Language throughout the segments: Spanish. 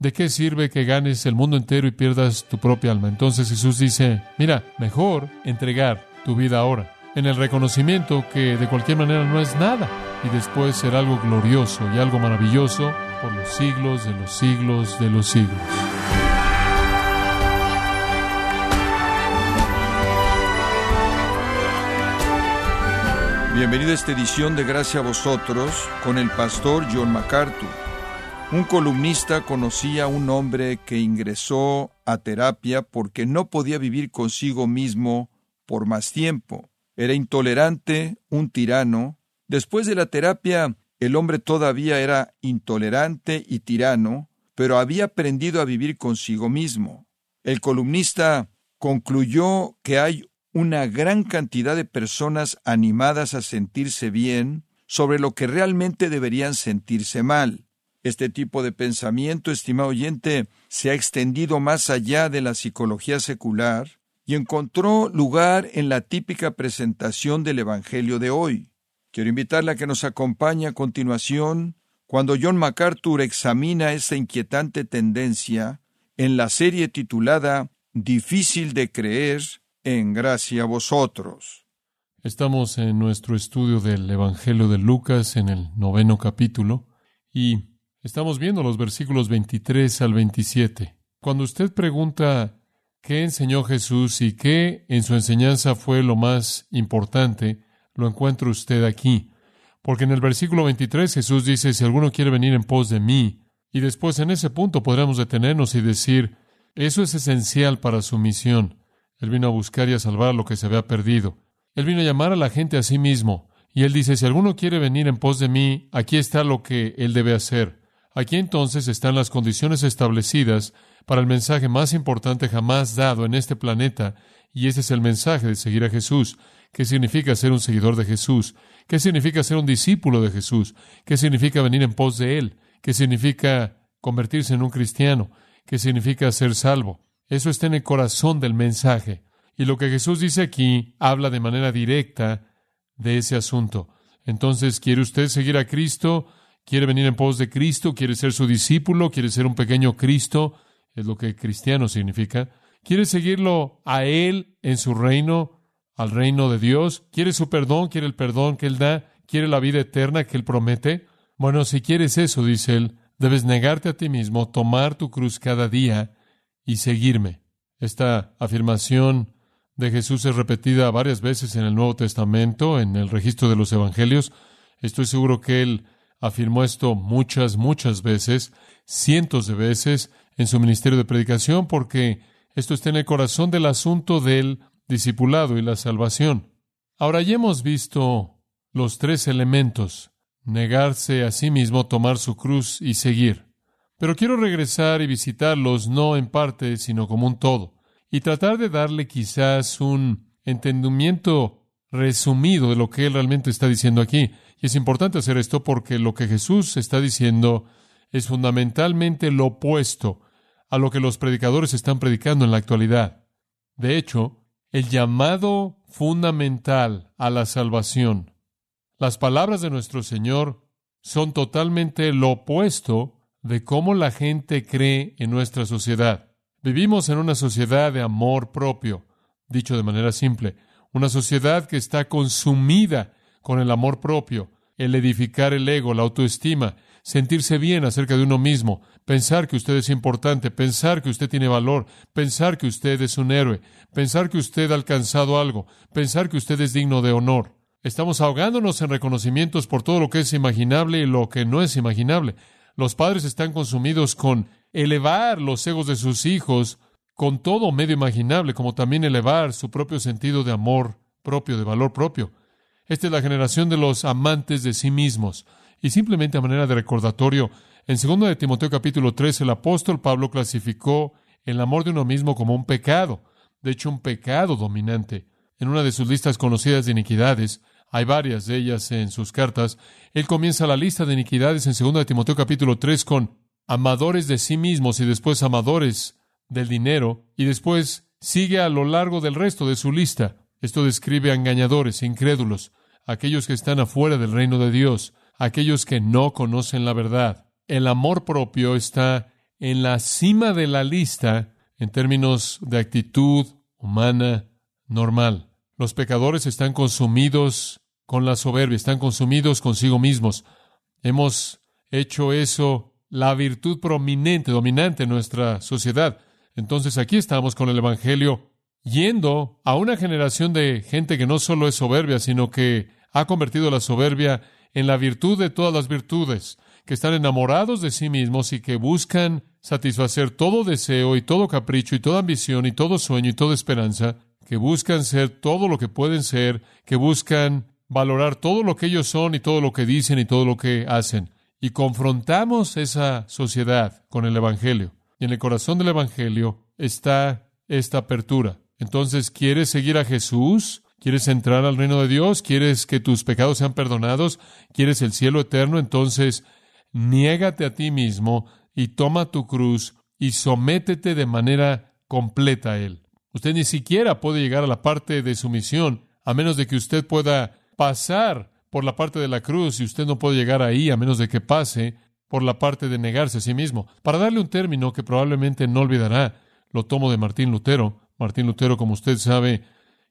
¿De qué sirve que ganes el mundo entero y pierdas tu propia alma? Entonces Jesús dice, mira, mejor entregar tu vida ahora, en el reconocimiento que de cualquier manera no es nada, y después será algo glorioso y algo maravilloso por los siglos de los siglos de los siglos. Bienvenido a esta edición de Gracia a vosotros con el pastor John MacArthur. Un columnista conocía a un hombre que ingresó a terapia porque no podía vivir consigo mismo por más tiempo. Era intolerante, un tirano. Después de la terapia, el hombre todavía era intolerante y tirano, pero había aprendido a vivir consigo mismo. El columnista concluyó que hay una gran cantidad de personas animadas a sentirse bien sobre lo que realmente deberían sentirse mal. Este tipo de pensamiento, estimado oyente, se ha extendido más allá de la psicología secular y encontró lugar en la típica presentación del Evangelio de hoy. Quiero invitarle a que nos acompañe a continuación cuando John MacArthur examina esta inquietante tendencia en la serie titulada Difícil de creer en gracia a vosotros. Estamos en nuestro estudio del Evangelio de Lucas en el noveno capítulo y Estamos viendo los versículos 23 al 27. Cuando usted pregunta qué enseñó Jesús y qué en su enseñanza fue lo más importante, lo encuentra usted aquí. Porque en el versículo 23 Jesús dice, si alguno quiere venir en pos de mí, y después en ese punto podremos detenernos y decir, eso es esencial para su misión. Él vino a buscar y a salvar lo que se había perdido. Él vino a llamar a la gente a sí mismo. Y él dice, si alguno quiere venir en pos de mí, aquí está lo que él debe hacer. Aquí entonces están las condiciones establecidas para el mensaje más importante jamás dado en este planeta, y ese es el mensaje de seguir a Jesús. ¿Qué significa ser un seguidor de Jesús? ¿Qué significa ser un discípulo de Jesús? ¿Qué significa venir en pos de Él? ¿Qué significa convertirse en un cristiano? ¿Qué significa ser salvo? Eso está en el corazón del mensaje. Y lo que Jesús dice aquí habla de manera directa de ese asunto. Entonces, ¿quiere usted seguir a Cristo? Quiere venir en pos de Cristo, quiere ser su discípulo, quiere ser un pequeño Cristo, es lo que cristiano significa, quiere seguirlo a Él en su reino, al reino de Dios, quiere su perdón, quiere el perdón que Él da, quiere la vida eterna que Él promete. Bueno, si quieres eso, dice Él, debes negarte a ti mismo, tomar tu cruz cada día y seguirme. Esta afirmación de Jesús es repetida varias veces en el Nuevo Testamento, en el registro de los Evangelios. Estoy seguro que Él afirmó esto muchas, muchas veces, cientos de veces en su ministerio de predicación, porque esto está en el corazón del asunto del discipulado y la salvación. Ahora ya hemos visto los tres elementos, negarse a sí mismo, tomar su cruz y seguir. Pero quiero regresar y visitarlos no en parte, sino como un todo, y tratar de darle quizás un entendimiento resumido de lo que él realmente está diciendo aquí. Y es importante hacer esto porque lo que Jesús está diciendo es fundamentalmente lo opuesto a lo que los predicadores están predicando en la actualidad. De hecho, el llamado fundamental a la salvación, las palabras de nuestro Señor son totalmente lo opuesto de cómo la gente cree en nuestra sociedad. Vivimos en una sociedad de amor propio, dicho de manera simple, una sociedad que está consumida con el amor propio, el edificar el ego, la autoestima, sentirse bien acerca de uno mismo, pensar que usted es importante, pensar que usted tiene valor, pensar que usted es un héroe, pensar que usted ha alcanzado algo, pensar que usted es digno de honor. Estamos ahogándonos en reconocimientos por todo lo que es imaginable y lo que no es imaginable. Los padres están consumidos con elevar los egos de sus hijos con todo medio imaginable, como también elevar su propio sentido de amor propio, de valor propio. Esta es la generación de los amantes de sí mismos. Y simplemente a manera de recordatorio, en 2 de Timoteo capítulo 3, el apóstol Pablo clasificó el amor de uno mismo como un pecado, de hecho un pecado dominante. En una de sus listas conocidas de iniquidades, hay varias de ellas en sus cartas, él comienza la lista de iniquidades en 2 de Timoteo capítulo 3 con amadores de sí mismos y después amadores del dinero y después sigue a lo largo del resto de su lista. Esto describe a engañadores, incrédulos, aquellos que están afuera del reino de Dios, aquellos que no conocen la verdad. El amor propio está en la cima de la lista en términos de actitud humana normal. Los pecadores están consumidos con la soberbia, están consumidos consigo mismos. Hemos hecho eso la virtud prominente, dominante en nuestra sociedad. Entonces aquí estamos con el Evangelio yendo a una generación de gente que no solo es soberbia, sino que ha convertido la soberbia en la virtud de todas las virtudes, que están enamorados de sí mismos y que buscan satisfacer todo deseo y todo capricho y toda ambición y todo sueño y toda esperanza, que buscan ser todo lo que pueden ser, que buscan valorar todo lo que ellos son y todo lo que dicen y todo lo que hacen. Y confrontamos esa sociedad con el Evangelio. Y en el corazón del Evangelio está esta apertura. Entonces, ¿quieres seguir a Jesús? ¿Quieres entrar al reino de Dios? ¿Quieres que tus pecados sean perdonados? ¿Quieres el cielo eterno? Entonces, niégate a ti mismo y toma tu cruz y sométete de manera completa a Él. Usted ni siquiera puede llegar a la parte de sumisión a menos de que usted pueda pasar por la parte de la cruz y usted no puede llegar ahí a menos de que pase por la parte de negarse a sí mismo. Para darle un término que probablemente no olvidará, lo tomo de Martín Lutero. Martín Lutero, como usted sabe,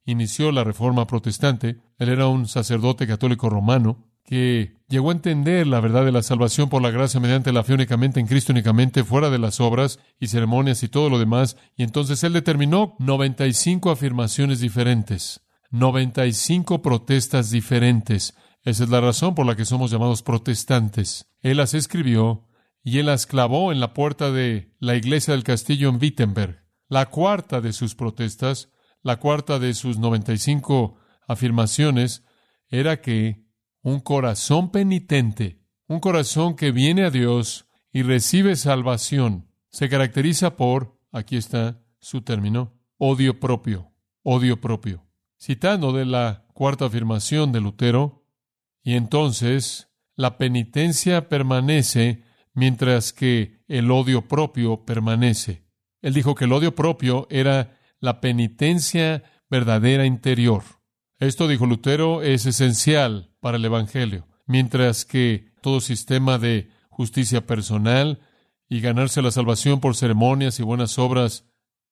inició la reforma protestante. Él era un sacerdote católico romano que llegó a entender la verdad de la salvación por la gracia mediante la fe únicamente en Cristo únicamente, fuera de las obras y ceremonias y todo lo demás. Y entonces él determinó 95 afirmaciones diferentes, 95 protestas diferentes esa es la razón por la que somos llamados protestantes. Él las escribió y él las clavó en la puerta de la iglesia del castillo en Wittenberg. La cuarta de sus protestas, la cuarta de sus 95 afirmaciones, era que un corazón penitente, un corazón que viene a Dios y recibe salvación, se caracteriza por, aquí está su término, odio propio, odio propio. Citando de la cuarta afirmación de Lutero, y entonces la penitencia permanece mientras que el odio propio permanece. Él dijo que el odio propio era la penitencia verdadera interior. Esto, dijo Lutero, es esencial para el Evangelio, mientras que todo sistema de justicia personal y ganarse la salvación por ceremonias y buenas obras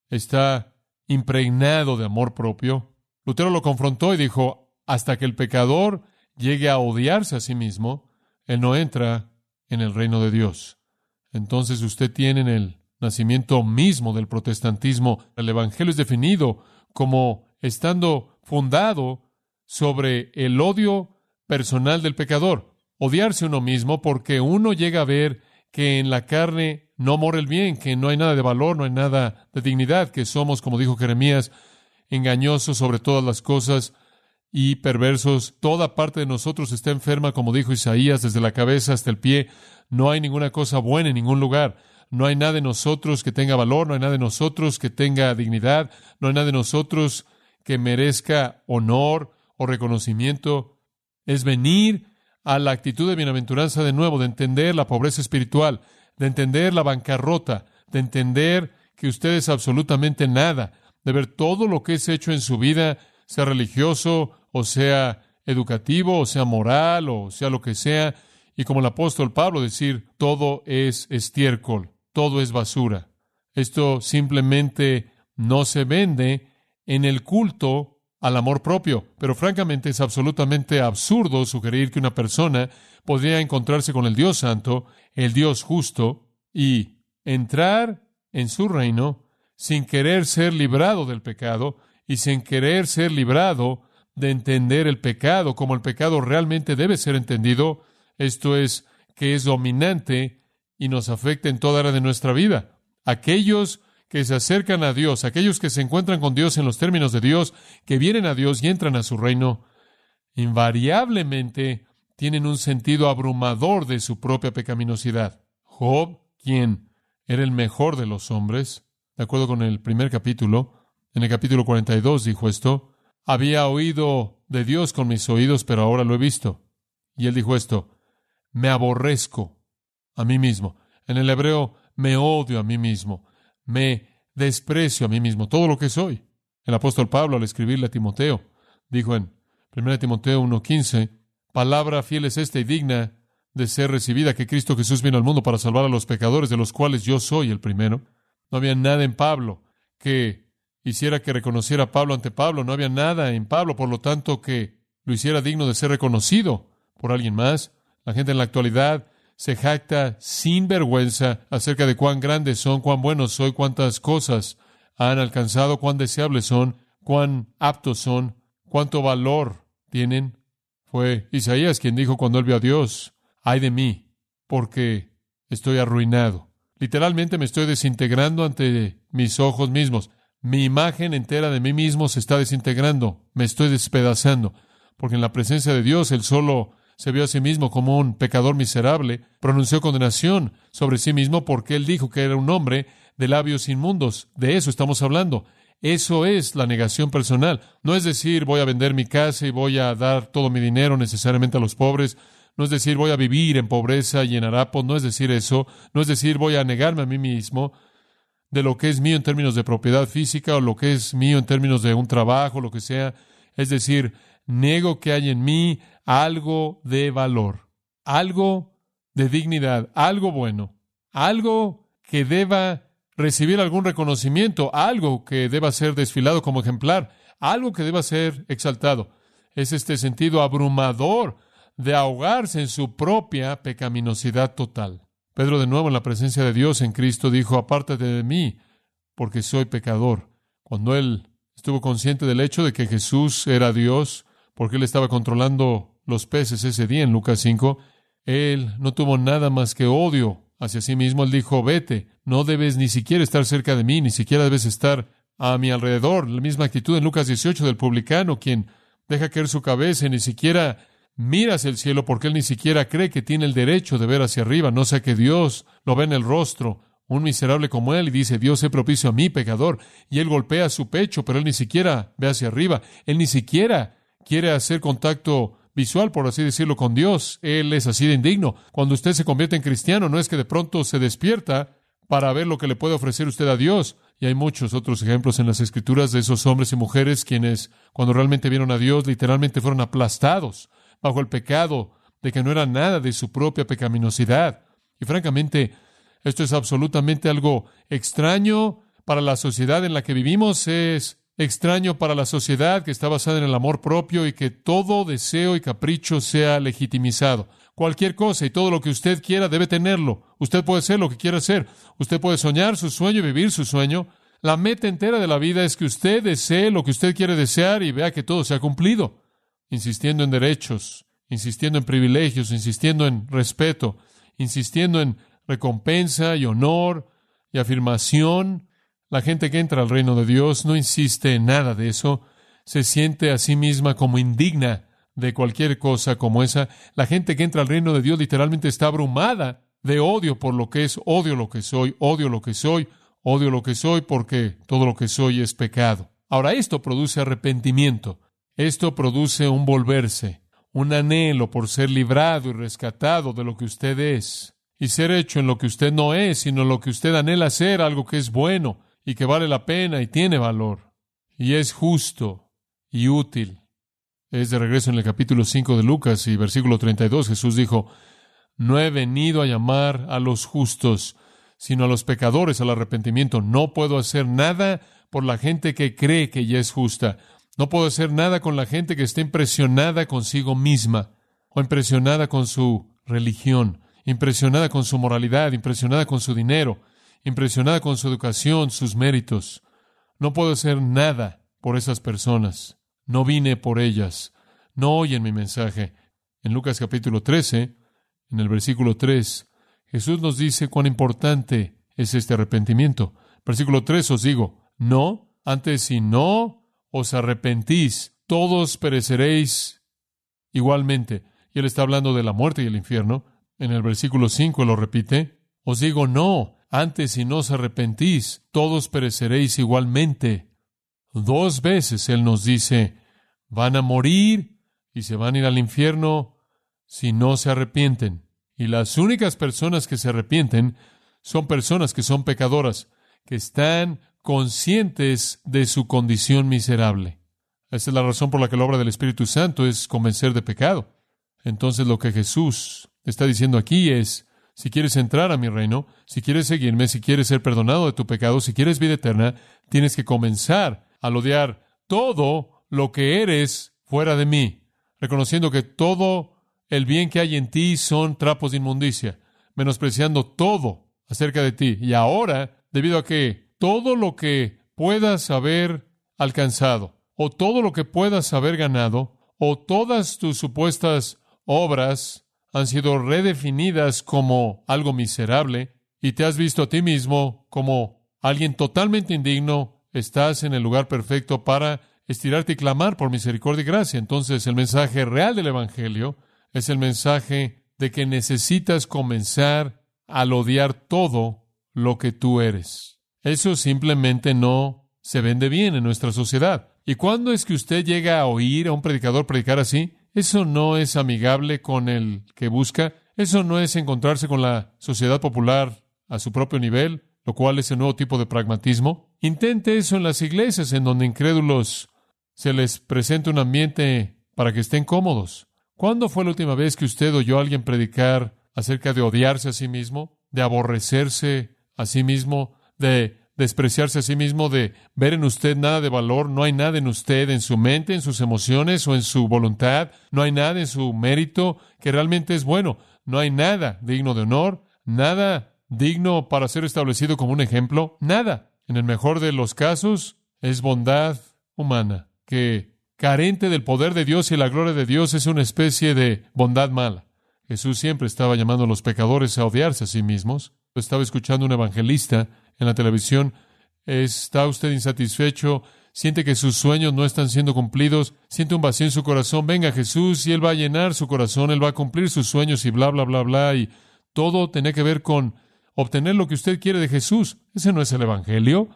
está impregnado de amor propio. Lutero lo confrontó y dijo, hasta que el pecador llegue a odiarse a sí mismo, él no entra en el reino de Dios. Entonces usted tiene en el nacimiento mismo del protestantismo, el Evangelio es definido como estando fundado sobre el odio personal del pecador. Odiarse uno mismo porque uno llega a ver que en la carne no mora el bien, que no hay nada de valor, no hay nada de dignidad, que somos, como dijo Jeremías, engañosos sobre todas las cosas, y perversos. Toda parte de nosotros está enferma, como dijo Isaías, desde la cabeza hasta el pie. No hay ninguna cosa buena en ningún lugar. No hay nada de nosotros que tenga valor, no hay nada de nosotros que tenga dignidad, no hay nada de nosotros que merezca honor o reconocimiento. Es venir a la actitud de bienaventuranza de nuevo, de entender la pobreza espiritual, de entender la bancarrota, de entender que usted es absolutamente nada, de ver todo lo que es hecho en su vida, sea religioso o sea educativo, o sea moral, o sea lo que sea, y como el apóstol Pablo decir, todo es estiércol, todo es basura. Esto simplemente no se vende en el culto al amor propio, pero francamente es absolutamente absurdo sugerir que una persona podría encontrarse con el Dios Santo, el Dios justo, y entrar en su reino sin querer ser librado del pecado y sin querer ser librado de entender el pecado como el pecado realmente debe ser entendido, esto es, que es dominante y nos afecta en toda área de nuestra vida. Aquellos que se acercan a Dios, aquellos que se encuentran con Dios en los términos de Dios, que vienen a Dios y entran a su reino, invariablemente tienen un sentido abrumador de su propia pecaminosidad. Job, quien era el mejor de los hombres, de acuerdo con el primer capítulo, en el capítulo 42 dijo esto, había oído de Dios con mis oídos, pero ahora lo he visto. Y él dijo esto, me aborrezco a mí mismo. En el hebreo, me odio a mí mismo, me desprecio a mí mismo, todo lo que soy. El apóstol Pablo, al escribirle a Timoteo, dijo en 1 Timoteo 1.15, palabra fiel es esta y digna de ser recibida, que Cristo Jesús vino al mundo para salvar a los pecadores, de los cuales yo soy el primero. No había nada en Pablo que hiciera que reconociera a Pablo ante Pablo, no había nada en Pablo, por lo tanto, que lo hiciera digno de ser reconocido por alguien más. La gente en la actualidad se jacta sin vergüenza acerca de cuán grandes son, cuán buenos soy, cuántas cosas han alcanzado, cuán deseables son, cuán aptos son, cuánto valor tienen. Fue Isaías quien dijo cuando él vio a Dios, ay de mí, porque estoy arruinado. Literalmente me estoy desintegrando ante mis ojos mismos. Mi imagen entera de mí mismo se está desintegrando, me estoy despedazando, porque en la presencia de Dios él solo se vio a sí mismo como un pecador miserable, pronunció condenación sobre sí mismo porque él dijo que era un hombre de labios inmundos. De eso estamos hablando. Eso es la negación personal. No es decir, voy a vender mi casa y voy a dar todo mi dinero necesariamente a los pobres. No es decir, voy a vivir en pobreza y en harapos. No es decir eso. No es decir, voy a negarme a mí mismo de lo que es mío en términos de propiedad física o lo que es mío en términos de un trabajo, lo que sea. Es decir, nego que hay en mí algo de valor, algo de dignidad, algo bueno, algo que deba recibir algún reconocimiento, algo que deba ser desfilado como ejemplar, algo que deba ser exaltado. Es este sentido abrumador de ahogarse en su propia pecaminosidad total. Pedro de nuevo en la presencia de Dios en Cristo dijo, apártate de mí, porque soy pecador. Cuando él estuvo consciente del hecho de que Jesús era Dios, porque él estaba controlando los peces ese día en Lucas 5, él no tuvo nada más que odio hacia sí mismo. Él dijo, vete, no debes ni siquiera estar cerca de mí, ni siquiera debes estar a mi alrededor. La misma actitud en Lucas 18 del publicano, quien deja caer su cabeza y ni siquiera mira hacia el cielo porque él ni siquiera cree que tiene el derecho de ver hacia arriba, no sea que Dios lo ve en el rostro, un miserable como él, y dice, Dios es propicio a mí, pecador, y él golpea su pecho, pero él ni siquiera ve hacia arriba, él ni siquiera quiere hacer contacto visual, por así decirlo, con Dios. Él es así de indigno. Cuando usted se convierte en cristiano, no es que de pronto se despierta para ver lo que le puede ofrecer usted a Dios. Y hay muchos otros ejemplos en las escrituras de esos hombres y mujeres quienes, cuando realmente vieron a Dios, literalmente fueron aplastados bajo el pecado de que no era nada de su propia pecaminosidad. Y francamente, esto es absolutamente algo extraño para la sociedad en la que vivimos. Es extraño para la sociedad que está basada en el amor propio y que todo deseo y capricho sea legitimizado. Cualquier cosa y todo lo que usted quiera debe tenerlo. Usted puede ser lo que quiera ser. Usted puede soñar su sueño y vivir su sueño. La meta entera de la vida es que usted desee lo que usted quiere desear y vea que todo se ha cumplido. Insistiendo en derechos, insistiendo en privilegios, insistiendo en respeto, insistiendo en recompensa y honor y afirmación la gente que entra al reino de Dios no insiste en nada de eso, se siente a sí misma como indigna de cualquier cosa como esa. La gente que entra al reino de Dios literalmente está abrumada de odio por lo que es, odio lo que soy, odio lo que soy, odio lo que soy porque todo lo que soy es pecado. Ahora esto produce arrepentimiento, esto produce un volverse, un anhelo por ser librado y rescatado de lo que usted es, y ser hecho en lo que usted no es, sino lo que usted anhela ser, algo que es bueno, y que vale la pena y tiene valor y es justo y útil. Es de regreso en el capítulo 5 de Lucas y versículo 32 Jesús dijo, no he venido a llamar a los justos, sino a los pecadores al arrepentimiento. No puedo hacer nada por la gente que cree que ya es justa. No puedo hacer nada con la gente que está impresionada consigo misma o impresionada con su religión, impresionada con su moralidad, impresionada con su dinero, impresionada con su educación, sus méritos. No puedo hacer nada por esas personas. No vine por ellas. No oyen mi mensaje. En Lucas capítulo 13, en el versículo 3, Jesús nos dice cuán importante es este arrepentimiento. Versículo 3 os digo, no, antes si no os arrepentís, todos pereceréis igualmente. Y él está hablando de la muerte y el infierno. En el versículo 5 lo repite, os digo no, antes, si no os arrepentís, todos pereceréis igualmente. Dos veces Él nos dice, van a morir y se van a ir al infierno si no se arrepienten. Y las únicas personas que se arrepienten son personas que son pecadoras, que están conscientes de su condición miserable. Esa es la razón por la que la obra del Espíritu Santo es convencer de pecado. Entonces lo que Jesús está diciendo aquí es, si quieres entrar a mi reino, si quieres seguirme, si quieres ser perdonado de tu pecado, si quieres vida eterna, tienes que comenzar a odiar todo lo que eres fuera de mí, reconociendo que todo el bien que hay en ti son trapos de inmundicia, menospreciando todo acerca de ti. Y ahora, debido a que todo lo que puedas haber alcanzado, o todo lo que puedas haber ganado, o todas tus supuestas obras han sido redefinidas como algo miserable, y te has visto a ti mismo como alguien totalmente indigno, estás en el lugar perfecto para estirarte y clamar por misericordia y gracia. Entonces, el mensaje real del Evangelio es el mensaje de que necesitas comenzar al odiar todo lo que tú eres. Eso simplemente no se vende bien en nuestra sociedad. ¿Y cuándo es que usted llega a oír a un predicador predicar así? Eso no es amigable con el que busca. Eso no es encontrarse con la sociedad popular a su propio nivel, lo cual es el nuevo tipo de pragmatismo. Intente eso en las iglesias, en donde incrédulos se les presenta un ambiente para que estén cómodos. ¿Cuándo fue la última vez que usted oyó a alguien predicar acerca de odiarse a sí mismo, de aborrecerse a sí mismo, de despreciarse a sí mismo, de ver en usted nada de valor, no hay nada en usted, en su mente, en sus emociones o en su voluntad, no hay nada en su mérito que realmente es bueno, no hay nada digno de honor, nada digno para ser establecido como un ejemplo, nada. En el mejor de los casos es bondad humana, que carente del poder de Dios y la gloria de Dios, es una especie de bondad mala. Jesús siempre estaba llamando a los pecadores a odiarse a sí mismos. Estaba escuchando un evangelista en la televisión. ¿Está usted insatisfecho? ¿Siente que sus sueños no están siendo cumplidos? ¿Siente un vacío en su corazón? Venga Jesús y Él va a llenar su corazón, Él va a cumplir sus sueños y bla, bla, bla, bla. Y todo tiene que ver con obtener lo que usted quiere de Jesús. Ese no es el Evangelio.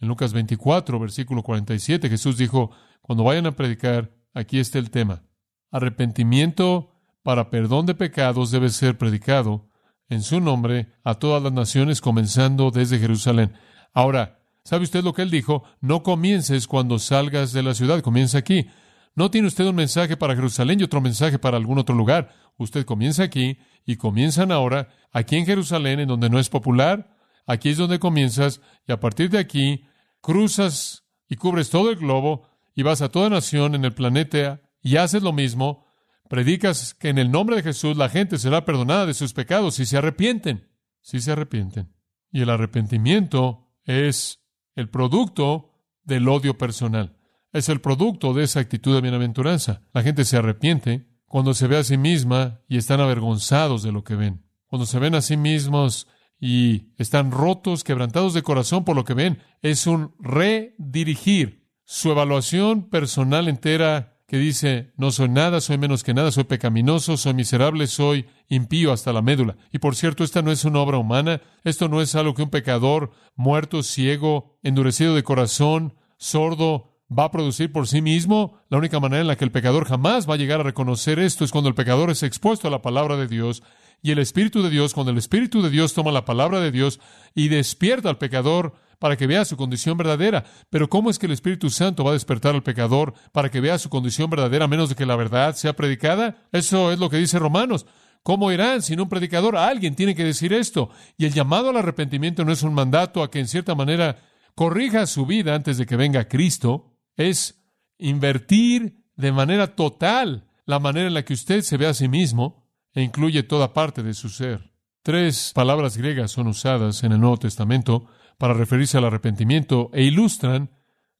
En Lucas 24, versículo 47, Jesús dijo, cuando vayan a predicar, aquí está el tema. Arrepentimiento para perdón de pecados debe ser predicado en su nombre a todas las naciones, comenzando desde Jerusalén. Ahora, ¿sabe usted lo que él dijo? No comiences cuando salgas de la ciudad, comienza aquí. No tiene usted un mensaje para Jerusalén y otro mensaje para algún otro lugar. Usted comienza aquí y comienzan ahora, aquí en Jerusalén, en donde no es popular. Aquí es donde comienzas y a partir de aquí cruzas y cubres todo el globo y vas a toda nación en el planeta y haces lo mismo, predicas que en el nombre de Jesús la gente será perdonada de sus pecados si se arrepienten, si se arrepienten. Y el arrepentimiento es el producto del odio personal. Es el producto de esa actitud de bienaventuranza. La gente se arrepiente cuando se ve a sí misma y están avergonzados de lo que ven. Cuando se ven a sí mismos y están rotos, quebrantados de corazón por lo que ven, es un redirigir su evaluación personal entera que dice, no soy nada, soy menos que nada, soy pecaminoso, soy miserable, soy impío hasta la médula. Y por cierto, esta no es una obra humana, esto no es algo que un pecador muerto, ciego, endurecido de corazón, sordo, va a producir por sí mismo. La única manera en la que el pecador jamás va a llegar a reconocer esto es cuando el pecador es expuesto a la palabra de Dios y el Espíritu de Dios, cuando el Espíritu de Dios toma la palabra de Dios y despierta al pecador para que vea su condición verdadera. Pero ¿cómo es que el Espíritu Santo va a despertar al pecador para que vea su condición verdadera a menos de que la verdad sea predicada? Eso es lo que dice Romanos. ¿Cómo irán sin un predicador? Alguien tiene que decir esto. Y el llamado al arrepentimiento no es un mandato a que en cierta manera corrija su vida antes de que venga Cristo. Es invertir de manera total la manera en la que usted se ve a sí mismo e incluye toda parte de su ser. Tres palabras griegas son usadas en el Nuevo Testamento para referirse al arrepentimiento e ilustran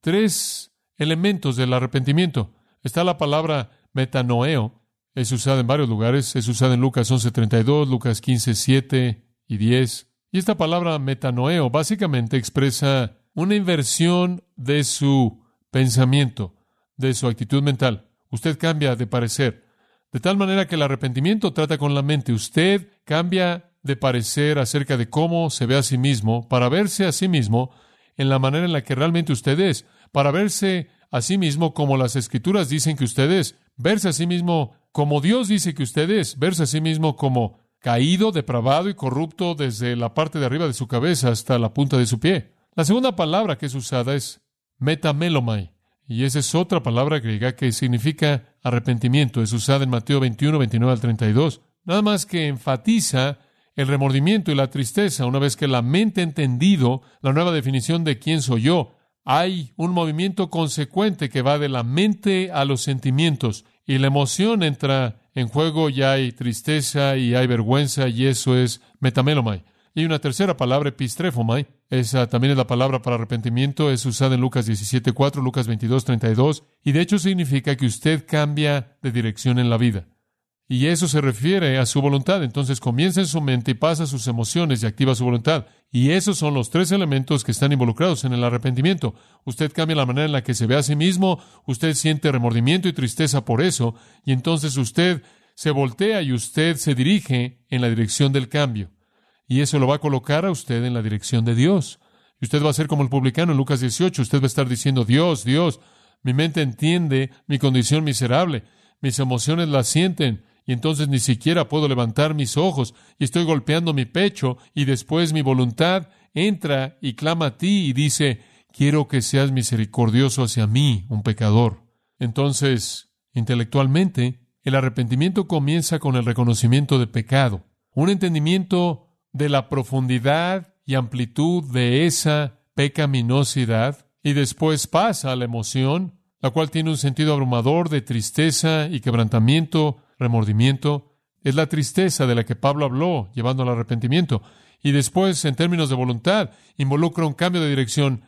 tres elementos del arrepentimiento. Está la palabra metanoeo, es usada en varios lugares, es usada en Lucas 11:32, Lucas 15:7 y 10. Y esta palabra metanoeo básicamente expresa una inversión de su pensamiento, de su actitud mental. Usted cambia de parecer, de tal manera que el arrepentimiento trata con la mente. Usted cambia de parecer acerca de cómo se ve a sí mismo, para verse a sí mismo en la manera en la que realmente usted es, para verse a sí mismo como las escrituras dicen que usted es, verse a sí mismo como Dios dice que usted es, verse a sí mismo como caído, depravado y corrupto desde la parte de arriba de su cabeza hasta la punta de su pie. La segunda palabra que es usada es metamelomai, y esa es otra palabra griega que significa arrepentimiento. Es usada en Mateo 21, 29 al 32. nada más que enfatiza el remordimiento y la tristeza, una vez que la mente ha entendido la nueva definición de quién soy yo. Hay un movimiento consecuente que va de la mente a los sentimientos y la emoción entra en juego y hay tristeza y hay vergüenza y eso es metamelomai. Y una tercera palabra, epistrefomai, esa también es la palabra para arrepentimiento, es usada en Lucas 17.4, Lucas 22.32, y de hecho significa que usted cambia de dirección en la vida. Y eso se refiere a su voluntad. Entonces comienza en su mente y pasa sus emociones y activa su voluntad. Y esos son los tres elementos que están involucrados en el arrepentimiento. Usted cambia la manera en la que se ve a sí mismo, usted siente remordimiento y tristeza por eso, y entonces usted se voltea y usted se dirige en la dirección del cambio. Y eso lo va a colocar a usted en la dirección de Dios. Y usted va a ser como el publicano en Lucas 18. Usted va a estar diciendo, Dios, Dios, mi mente entiende mi condición miserable, mis emociones la sienten, y entonces ni siquiera puedo levantar mis ojos y estoy golpeando mi pecho y después mi voluntad entra y clama a ti y dice, quiero que seas misericordioso hacia mí, un pecador. Entonces, intelectualmente, el arrepentimiento comienza con el reconocimiento de pecado, un entendimiento de la profundidad y amplitud de esa pecaminosidad y después pasa a la emoción, la cual tiene un sentido abrumador de tristeza y quebrantamiento remordimiento, es la tristeza de la que Pablo habló, llevando al arrepentimiento. Y después, en términos de voluntad, involucra un cambio de dirección,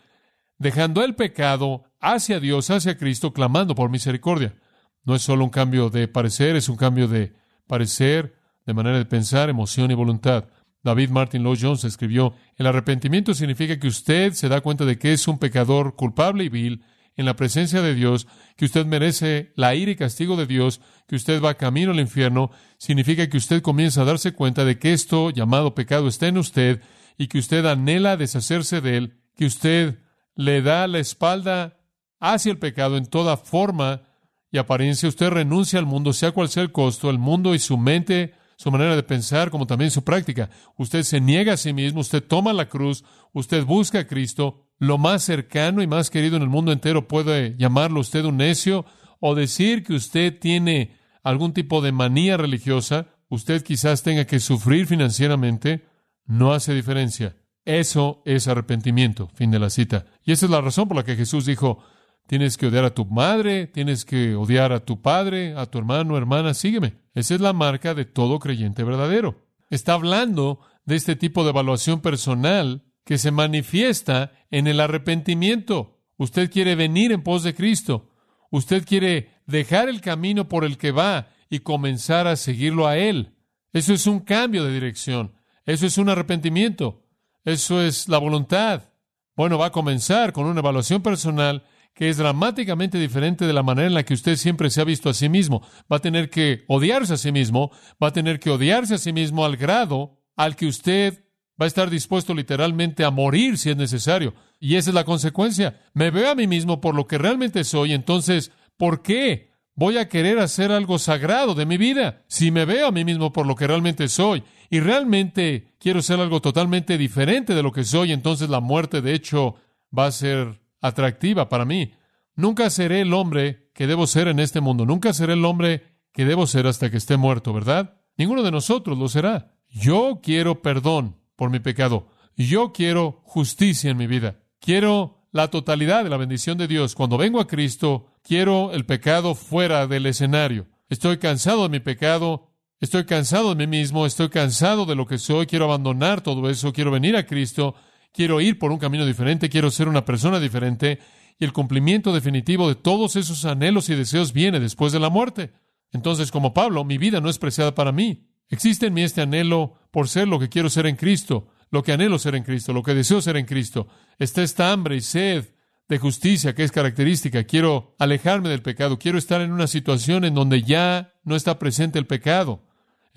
dejando el pecado hacia Dios, hacia Cristo, clamando por misericordia. No es solo un cambio de parecer, es un cambio de parecer, de manera de pensar, emoción y voluntad. David Martin Lloyd Jones escribió, el arrepentimiento significa que usted se da cuenta de que es un pecador culpable y vil en la presencia de Dios, que usted merece la ira y castigo de Dios, que usted va camino al infierno, significa que usted comienza a darse cuenta de que esto llamado pecado está en usted y que usted anhela deshacerse de él, que usted le da la espalda hacia el pecado en toda forma y apariencia. Usted renuncia al mundo, sea cual sea el costo, el mundo y su mente, su manera de pensar, como también su práctica. Usted se niega a sí mismo, usted toma la cruz, usted busca a Cristo, lo más cercano y más querido en el mundo entero puede llamarlo usted un necio o decir que usted tiene algún tipo de manía religiosa, usted quizás tenga que sufrir financieramente, no hace diferencia. Eso es arrepentimiento. Fin de la cita. Y esa es la razón por la que Jesús dijo, tienes que odiar a tu madre, tienes que odiar a tu padre, a tu hermano, hermana, sígueme. Esa es la marca de todo creyente verdadero. Está hablando de este tipo de evaluación personal que se manifiesta en el arrepentimiento. Usted quiere venir en pos de Cristo. Usted quiere dejar el camino por el que va y comenzar a seguirlo a Él. Eso es un cambio de dirección. Eso es un arrepentimiento. Eso es la voluntad. Bueno, va a comenzar con una evaluación personal que es dramáticamente diferente de la manera en la que usted siempre se ha visto a sí mismo. Va a tener que odiarse a sí mismo, va a tener que odiarse a sí mismo al grado al que usted va a estar dispuesto literalmente a morir si es necesario. Y esa es la consecuencia. Me veo a mí mismo por lo que realmente soy, entonces, ¿por qué voy a querer hacer algo sagrado de mi vida? Si me veo a mí mismo por lo que realmente soy y realmente quiero ser algo totalmente diferente de lo que soy, entonces la muerte de hecho va a ser atractiva para mí. Nunca seré el hombre que debo ser en este mundo. Nunca seré el hombre que debo ser hasta que esté muerto, ¿verdad? Ninguno de nosotros lo será. Yo quiero perdón por mi pecado. Yo quiero justicia en mi vida. Quiero la totalidad de la bendición de Dios. Cuando vengo a Cristo, quiero el pecado fuera del escenario. Estoy cansado de mi pecado. Estoy cansado de mí mismo. Estoy cansado de lo que soy. Quiero abandonar todo eso. Quiero venir a Cristo. Quiero ir por un camino diferente. Quiero ser una persona diferente. Y el cumplimiento definitivo de todos esos anhelos y deseos viene después de la muerte. Entonces, como Pablo, mi vida no es preciada para mí. Existe en mí este anhelo por ser lo que quiero ser en Cristo, lo que anhelo ser en Cristo, lo que deseo ser en Cristo. Está esta hambre y sed de justicia que es característica. Quiero alejarme del pecado. Quiero estar en una situación en donde ya no está presente el pecado.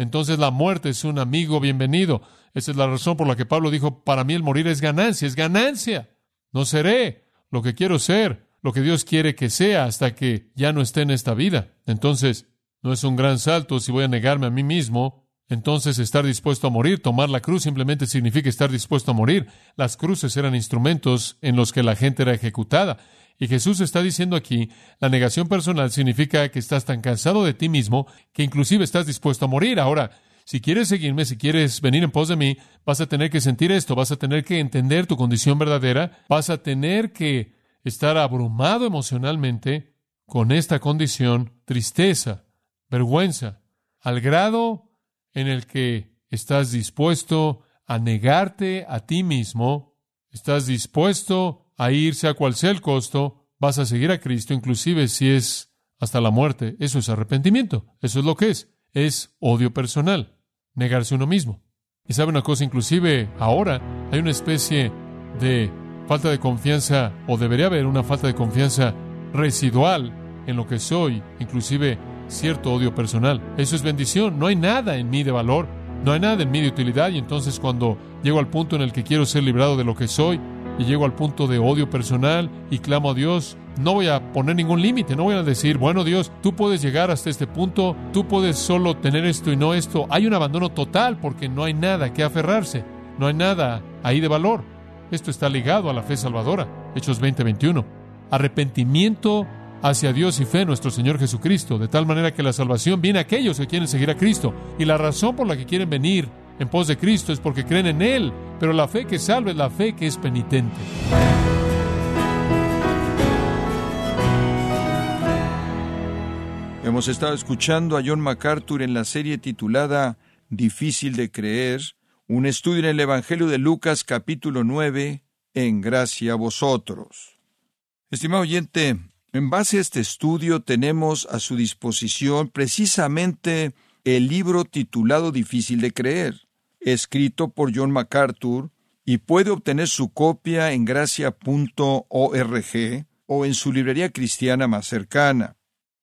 Entonces la muerte es un amigo bienvenido. Esa es la razón por la que Pablo dijo, para mí el morir es ganancia, es ganancia. No seré lo que quiero ser, lo que Dios quiere que sea hasta que ya no esté en esta vida. Entonces, no es un gran salto si voy a negarme a mí mismo. Entonces, estar dispuesto a morir, tomar la cruz simplemente significa estar dispuesto a morir. Las cruces eran instrumentos en los que la gente era ejecutada. Y Jesús está diciendo aquí, la negación personal significa que estás tan cansado de ti mismo que inclusive estás dispuesto a morir. Ahora, Si quieres seguirme, si quieres venir en pos de mí, vas a tener que sentir esto, vas a tener que entender tu condición verdadera, vas a tener que estar abrumado emocionalmente con esta condición, tristeza, vergüenza, al grado en el que estás dispuesto a negarte a ti mismo, estás dispuesto a irse a cual sea el costo, vas a seguir a Cristo, inclusive si es hasta la muerte. Eso es arrepentimiento, eso es lo que es, es odio personal, negarse uno mismo. Y sabe una cosa, inclusive ahora hay una especie de falta de confianza, o debería haber una falta de confianza residual en lo que soy, inclusive cierto odio personal. Eso es bendición. No hay nada en mí de valor, no hay nada en mí de utilidad, y entonces cuando llego al punto en el que quiero ser librado de lo que soy, y llego al punto de odio personal y clamo a Dios, no voy a poner ningún límite, no voy a decir, bueno Dios, tú puedes llegar hasta este punto, tú puedes solo tener esto y no esto. Hay un abandono total porque no hay nada que aferrarse, no hay nada ahí de valor. Esto está ligado a la fe salvadora. Hechos 20:21. Arrepentimiento hacia Dios y fe en nuestro Señor Jesucristo, de tal manera que la salvación viene a aquellos que quieren seguir a Cristo. Y la razón por la que quieren venir en pos de Cristo es porque creen en Él, pero la fe que salva es la fe que es penitente. Hemos estado escuchando a John MacArthur en la serie titulada Difícil de creer, un estudio en el Evangelio de Lucas capítulo 9, en gracia a vosotros. Estimado oyente, en base a este estudio tenemos a su disposición precisamente el libro titulado Difícil de creer, escrito por John MacArthur, y puede obtener su copia en gracia.org o en su librería cristiana más cercana.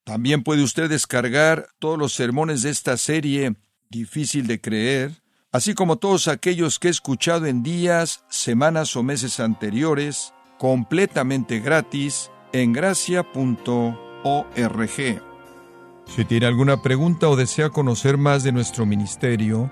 También puede usted descargar todos los sermones de esta serie Difícil de creer así como todos aquellos que he escuchado en días, semanas o meses anteriores, completamente gratis en gracia.org. Si tiene alguna pregunta o desea conocer más de nuestro ministerio,